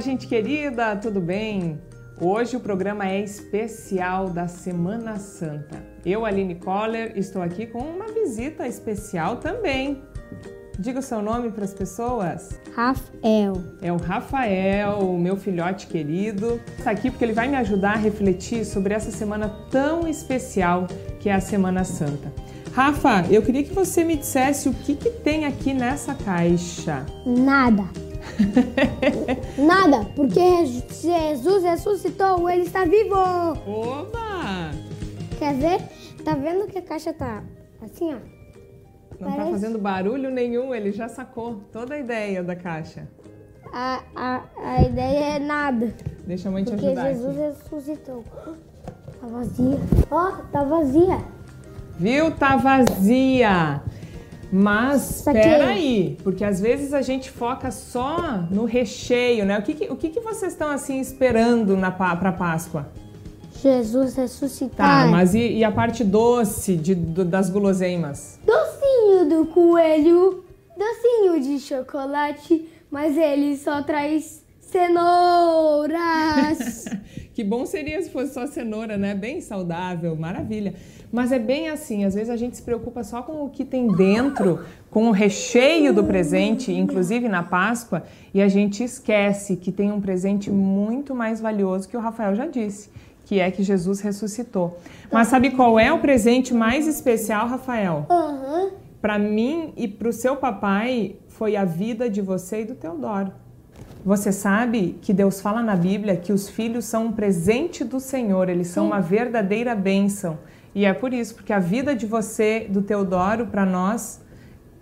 Olá, gente querida, tudo bem? Hoje o programa é especial da Semana Santa. Eu, Aline Coller, estou aqui com uma visita especial também. Diga o seu nome para as pessoas. Rafael. É o Rafael, o meu filhote querido. Está aqui porque ele vai me ajudar a refletir sobre essa semana tão especial que é a Semana Santa. Rafa, eu queria que você me dissesse o que, que tem aqui nessa caixa. Nada. Nada, porque Jesus ressuscitou, ele está vivo. Oba! Quer ver? Tá vendo que a caixa tá assim, ó? Não tá Parece- fazendo barulho nenhum, ele já sacou toda a ideia da caixa. A, a, a ideia é nada, Deixa a mãe te porque ajudar Jesus aqui. ressuscitou. Tá vazia. Ó, tá vazia. Viu? Tá vazia. Mas espera aí, porque às vezes a gente foca só no recheio, né? O que, que- o que, que vocês estão assim esperando na pa- pra Páscoa? Jesus Tá, ressuscitar. mas e, e a parte doce de- do- das guloseimas? Docinho do coelho, docinho de chocolate, mas ele só traz cenouras. Que bom seria se fosse só cenoura, né? Bem saudável, maravilha. Mas é bem assim, às vezes a gente se preocupa só com o que tem dentro, com o recheio do presente, inclusive na Páscoa, e a gente esquece que tem um presente muito mais valioso que o Rafael já disse, que é que Jesus ressuscitou. Mas sabe qual é o presente mais especial, Rafael? Aham. Para mim e para o seu papai foi a vida de você e do Teodoro. Você sabe que Deus fala na Bíblia que os filhos são um presente do Senhor, eles são uma verdadeira bênção. E é por isso, porque a vida de você, do Teodoro, para nós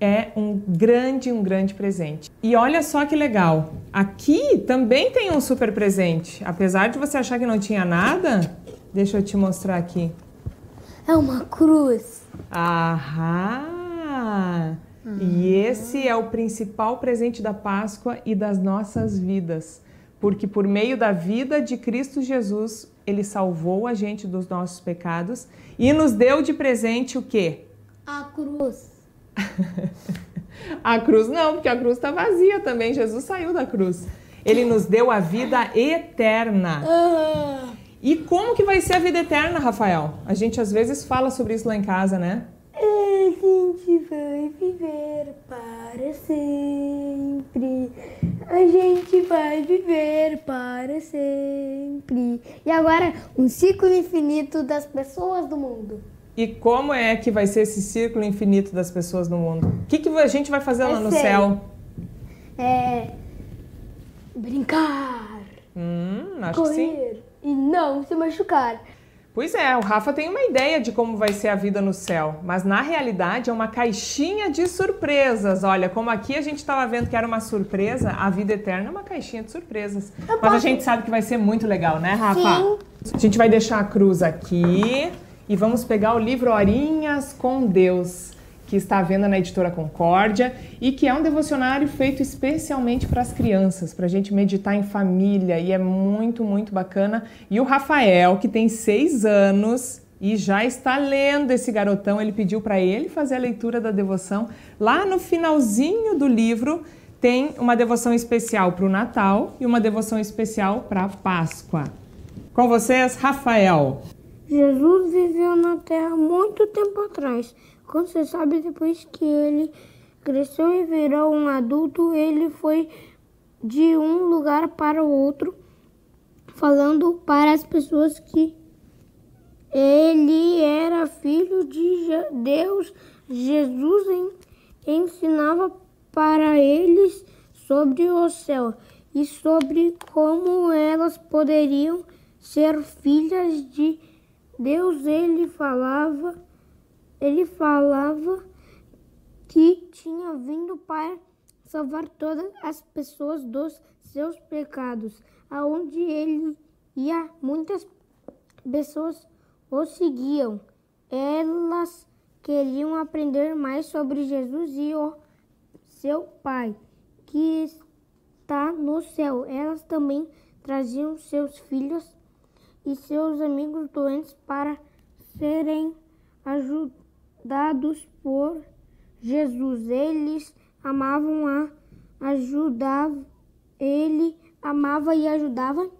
é um grande, um grande presente. E olha só que legal, aqui também tem um super presente. Apesar de você achar que não tinha nada, deixa eu te mostrar aqui. É uma cruz. Ahá! E esse é o principal presente da Páscoa e das nossas vidas. Porque por meio da vida de Cristo Jesus, ele salvou a gente dos nossos pecados e nos deu de presente o quê? A cruz. A cruz não, porque a cruz está vazia também. Jesus saiu da cruz. Ele nos deu a vida eterna. Ah, E como que vai ser a vida eterna, Rafael? A gente às vezes fala sobre isso lá em casa, né? A gente vai viver para sempre. A gente vai viver para sempre. E agora, um ciclo infinito das pessoas do mundo. E como é que vai ser esse círculo infinito das pessoas no mundo? O que, que a gente vai fazer lá Eu no céu? É. Brincar, Hum, acho que sim. correr e não se machucar. Pois é, o Rafa tem uma ideia de como vai ser a vida no céu, mas na realidade é uma caixinha de surpresas. Olha, como aqui a gente estava vendo que era uma surpresa, a vida eterna é uma caixinha de surpresas. Mas a gente sabe que vai ser muito legal, né, Rafa? Sim. A gente vai deixar a cruz aqui e vamos pegar o livro Horinhas com Deus, que está à venda na editora Concórdia e que é um devocionário feito especialmente para as crianças, para a gente meditar em família e é muito, muito bacana. E o Rafael, que tem seis anos e já está lendo esse garotão, ele pediu para ele fazer a leitura da devoção. Lá no finalzinho do livro tem uma devoção especial para o Natal e uma devoção especial para a Páscoa. Com vocês, Rafael. Jesus viveu na Terra muito tempo atrás. Como você sabe, depois que ele cresceu e virou um adulto, ele foi de um lugar para o outro, falando para as pessoas que ele era filho de Deus. Jesus en- ensinava para eles sobre o céu e sobre como elas poderiam ser filhas de Deus. Ele falava, ele falava que tinha vindo para salvar todas as pessoas dos seus pecados. Aonde ele ia, muitas pessoas o seguiam. Elas queriam aprender mais sobre Jesus e o seu Pai, que está no céu. Elas também traziam seus filhos e seus amigos doentes para serem ajudados por Jesus. Eles amavam a ajudar ele amava e ajudava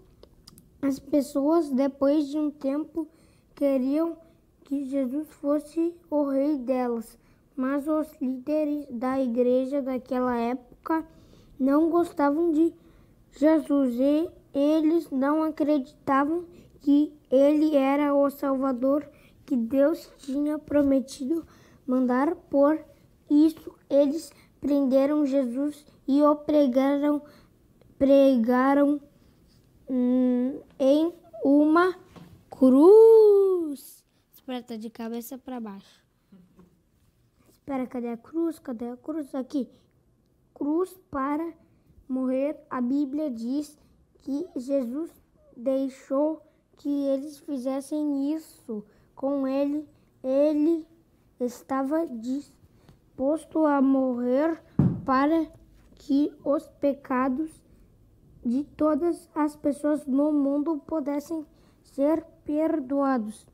as pessoas. Depois de um tempo, queriam que Jesus fosse o rei delas, mas os líderes da igreja daquela época não gostavam de Jesus e eles não acreditavam que ele era o Salvador que Deus tinha prometido mandar. Por isso, eles prenderam Jesus e o pregaram, pregaram hum, em uma cruz. Espera, tá de cabeça para baixo. Espera, cadê a cruz? Cadê a cruz? Aqui. Cruz para morrer. A Bíblia diz que Jesus deixou que eles fizessem isso com ele. Ele estava disposto a morrer para que os pecados de todas as pessoas no mundo pudessem ser perdoados.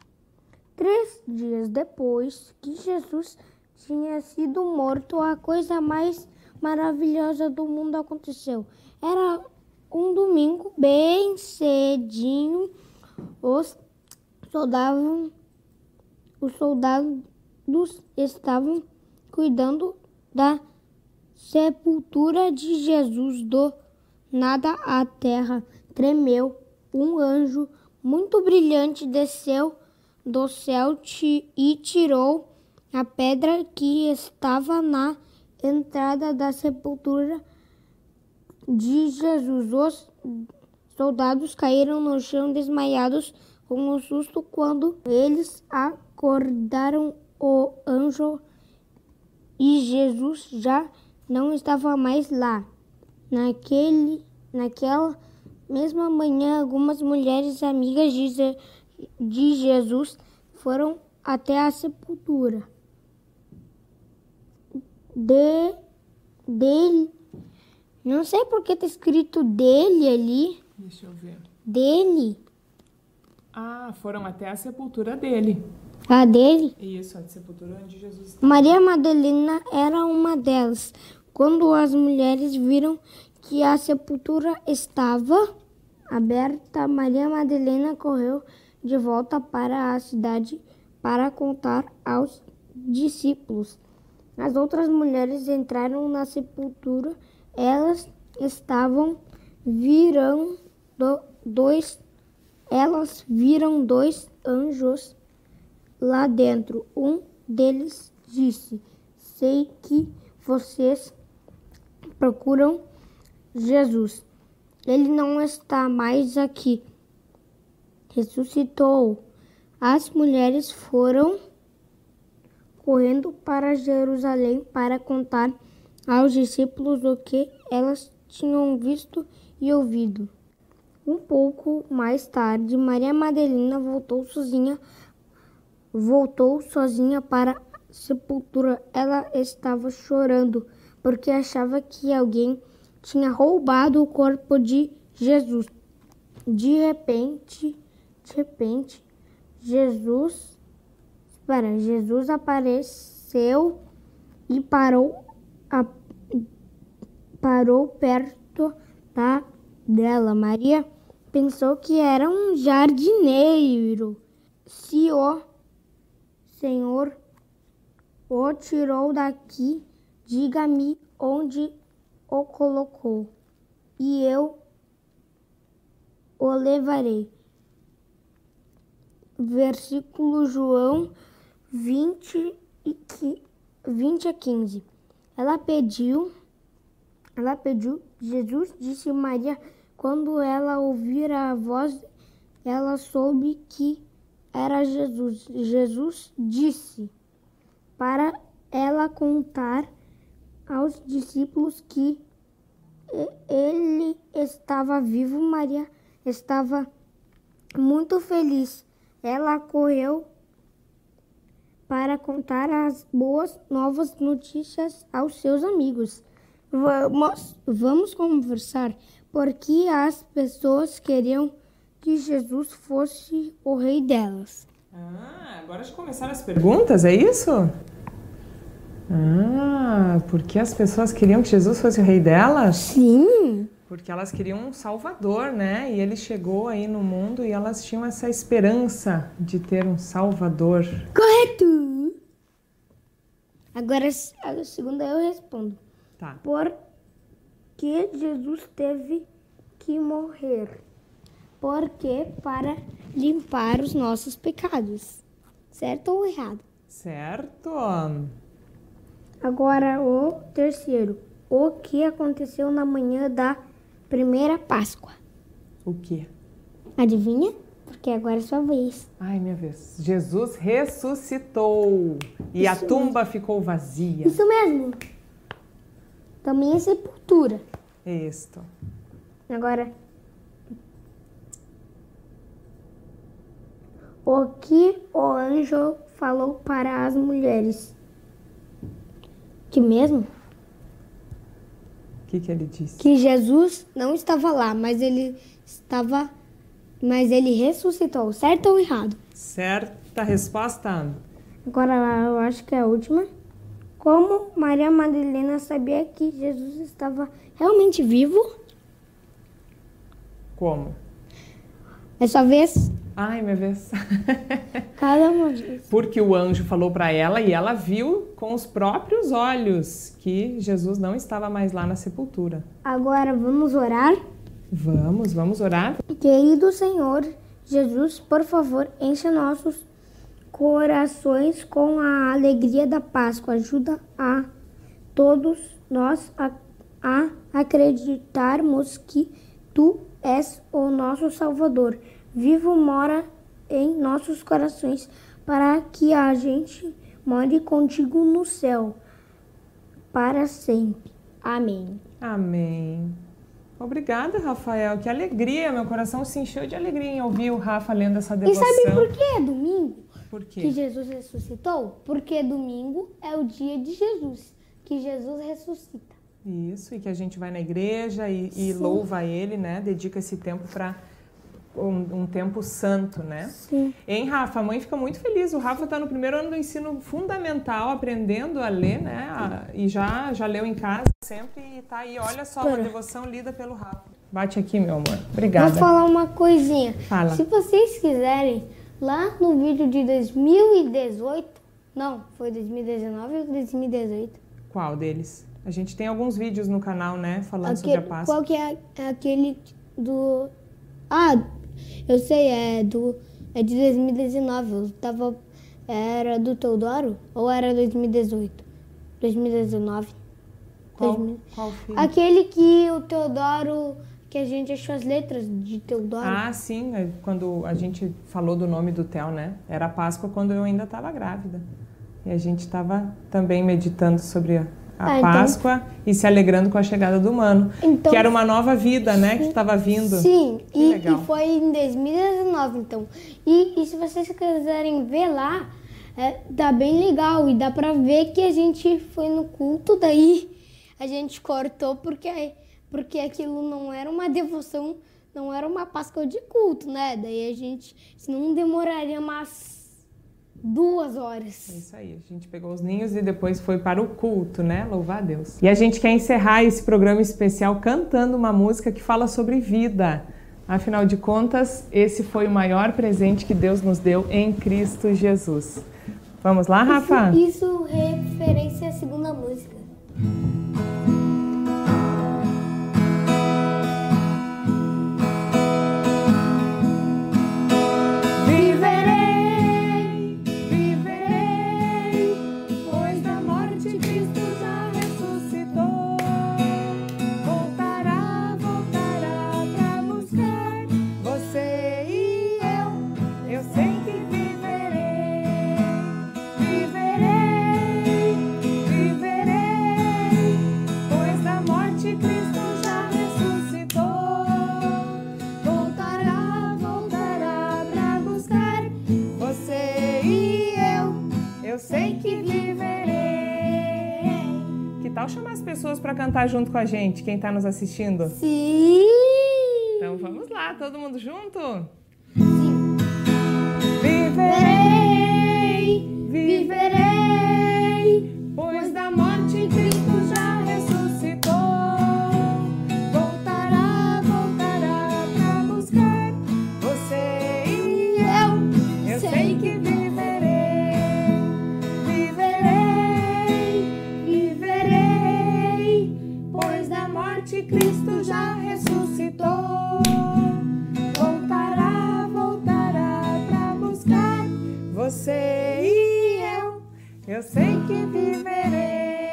Três dias depois que Jesus tinha sido morto, a coisa mais maravilhosa do mundo aconteceu. Era um domingo, bem cedinho, os soldados, os soldados estavam cuidando da sepultura de Jesus. Do nada a terra tremeu. Um anjo muito brilhante desceu do céu e tirou a pedra que estava na entrada da sepultura de Jesus. Os soldados caíram no chão desmaiados com um susto quando eles acordaram o anjo e Jesus já não estava mais lá. Naquele, naquela mesma manhã, algumas mulheres amigas de, de Jesus foram até a sepultura de dele. Não sei porque está escrito dele ali. Deixa eu ver. Dele. Ah, foram até a sepultura dele. A dele? Isso, a sepultura onde Jesus estava. Maria Madalena era uma delas. Quando as mulheres viram que a sepultura estava aberta, Maria Madalena correu de volta para a cidade para contar aos discípulos. As outras mulheres entraram na sepultura. Elas estavam virando dois elas viram dois anjos lá dentro. Um deles disse: Sei que vocês procuram Jesus. Ele não está mais aqui. Ressuscitou. As mulheres foram correndo para Jerusalém para contar aos discípulos o que elas tinham visto e ouvido. Um pouco mais tarde, Maria Madalena voltou sozinha, voltou sozinha para a sepultura. Ela estava chorando porque achava que alguém tinha roubado o corpo de Jesus. De repente, de repente, Jesus Espera, Jesus apareceu e parou, a, parou perto da, dela. Maria pensou que era um jardineiro. Se o Senhor o tirou daqui, diga-me onde o colocou, e eu o levarei. Versículo João 20, e 20 a 15. Ela pediu, ela pediu, Jesus disse Maria, quando ela ouvir a voz, ela soube que era Jesus. Jesus disse para ela contar aos discípulos que ele estava vivo. Maria estava muito feliz. Ela correu para contar as boas novas notícias aos seus amigos. Vamos, vamos conversar porque as pessoas queriam que Jesus fosse o rei delas. Ah, agora já começaram as perguntas, é isso? Ah, porque as pessoas queriam que Jesus fosse o rei delas? Sim. Porque elas queriam um salvador, né? E ele chegou aí no mundo e elas tinham essa esperança de ter um salvador. Correto! Agora a segunda eu respondo. Tá. Por que Jesus teve que morrer? Porque para limpar os nossos pecados. Certo ou errado? Certo. Agora o terceiro. O que aconteceu na manhã da primeira Páscoa? O quê? Adivinha? Porque agora é sua vez. Ai, minha vez. Jesus ressuscitou e a Isso tumba ficou vazia. Isso mesmo. Também é sepultura. Isto. Agora. O que o anjo falou para as mulheres? Que mesmo? O que, que ele disse? Que Jesus não estava lá, mas ele estava. Mas ele ressuscitou, certo ou errado? Certa resposta. Agora eu acho que é a última. Como Maria Madalena sabia que Jesus estava realmente vivo? Como? É sua vez? Ai, minha vez. Cada uma vez. Porque o anjo falou para ela e ela viu com os próprios olhos que Jesus não estava mais lá na sepultura. Agora vamos orar? Vamos, vamos orar? Querido Senhor Jesus, por favor, encha nossos corações com a alegria da Páscoa. Ajuda a todos nós a, a acreditarmos que Tu és o nosso Salvador. Vivo mora em nossos corações para que a gente more contigo no céu para sempre. Amém. Amém. Obrigada, Rafael. Que alegria. Meu coração se encheu de alegria em ouvir o Rafa lendo essa E devoção. sabe por que é domingo? Por que quê? Jesus ressuscitou? Porque domingo é o dia de Jesus, que Jesus ressuscita. Isso, e que a gente vai na igreja e, e louva ele, né? Dedica esse tempo para um, um tempo santo, né? Sim. Hein, Rafa? A mãe fica muito feliz. O Rafa está no primeiro ano do ensino fundamental, aprendendo a ler, né? A- e já, já leu em casa sempre e tá aí. Olha só, uma Espera. devoção lida pelo Rafa. Bate aqui, meu amor. Vou Obrigada. falar uma coisinha. Fala. Se vocês quiserem, lá no vídeo de 2018, não, foi 2019 ou 2018? Qual deles? A gente tem alguns vídeos no canal, né? Falando sobre a Aquele, Páscoa. qual que é, aquele do... Ah, eu sei, é do... É de 2019, eu tava... Era do Teodoro ou era 2018? 2019? Qual, 2000. qual filho? Aquele que o Teodoro... Que a gente achou as letras de Teodoro. Ah, sim, é quando a gente falou do nome do Theo, né? Era Páscoa quando eu ainda estava grávida. E a gente estava também meditando sobre a, a Ah, então- Páscoa e se alegrando com a chegada do humano. Então- que era uma nova vida, né? Que estava vindo. Sim, e, e foi em 2019, então. E, e se vocês quiserem ver lá, é, tá bem legal. E dá pra ver que a gente foi no culto, daí a gente cortou porque, porque aquilo não era uma devoção, não era uma Páscoa de culto, né? Daí a gente, senão demoraria umas duas É horas. isso aí, a gente pegou os ninhos e depois foi para o culto, né? Louvar a Deus. E a gente quer encerrar esse programa especial cantando uma música que fala sobre vida. Afinal de contas, esse foi o maior presente que Deus nos deu em Cristo Jesus. Vamos lá, Rafa? Isso referência à segunda música. Que tal chamar as pessoas para cantar junto com a gente, quem tá nos assistindo? Sim! Então vamos lá, todo mundo junto? Sim. Viverei, Cristo já ressuscitou. Voltará, voltará pra buscar você e eu. Eu sei que viverei.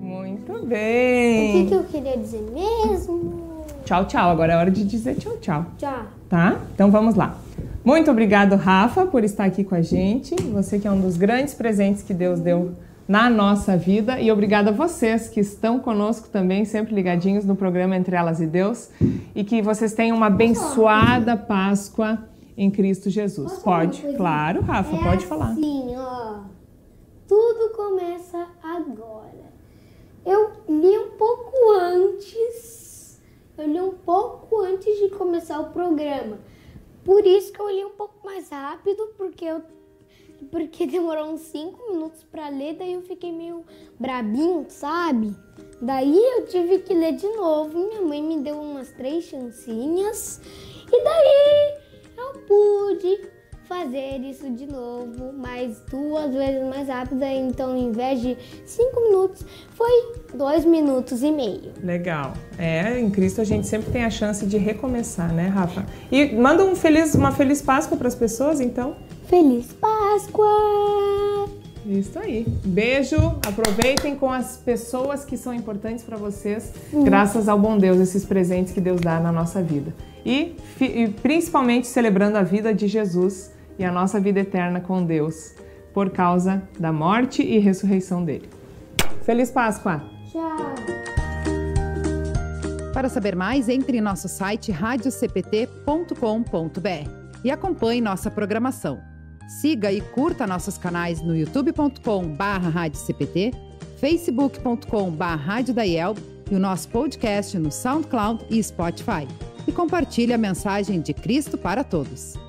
Muito bem. O que, que eu queria dizer mesmo? Tchau, tchau. Agora é hora de dizer tchau, tchau. Tchau. Tá? Então vamos lá. Muito obrigado, Rafa, por estar aqui com a gente. Você que é um dos grandes presentes que Deus deu na nossa vida. E obrigada a vocês que estão conosco também, sempre ligadinhos no programa Entre Elas e Deus. E que vocês tenham uma abençoada Páscoa em Cristo Jesus. Posso Pode, claro, Rafa, é pode falar. Assim, ó. Tudo começa agora. Eu li um pouco antes. Eu li um pouco antes de começar o programa. Por isso que eu li um pouco mais rápido, porque eu porque demorou uns 5 minutos para ler, daí eu fiquei meio brabinho, sabe? Daí eu tive que ler de novo. Minha mãe me deu umas três chancinhas. E daí eu pude fazer isso de novo, mas duas vezes mais rápida. Então, em vez de cinco minutos, foi dois minutos e meio. Legal. É, em Cristo a gente sempre tem a chance de recomeçar, né, Rafa? E manda um feliz, uma feliz Páscoa para as pessoas, então. Feliz Páscoa! Isso aí. Beijo. Aproveitem com as pessoas que são importantes para vocês, graças ao bom Deus, esses presentes que Deus dá na nossa vida. E, e principalmente celebrando a vida de Jesus e a nossa vida eterna com Deus, por causa da morte e ressurreição dele. Feliz Páscoa! Tchau! Para saber mais, entre em nosso site radiocpt.com.br e acompanhe nossa programação. Siga e curta nossos canais no youtube.com/radiocpt, facebook.com/radiodaiel e o nosso podcast no SoundCloud e Spotify. E compartilhe a mensagem de Cristo para todos.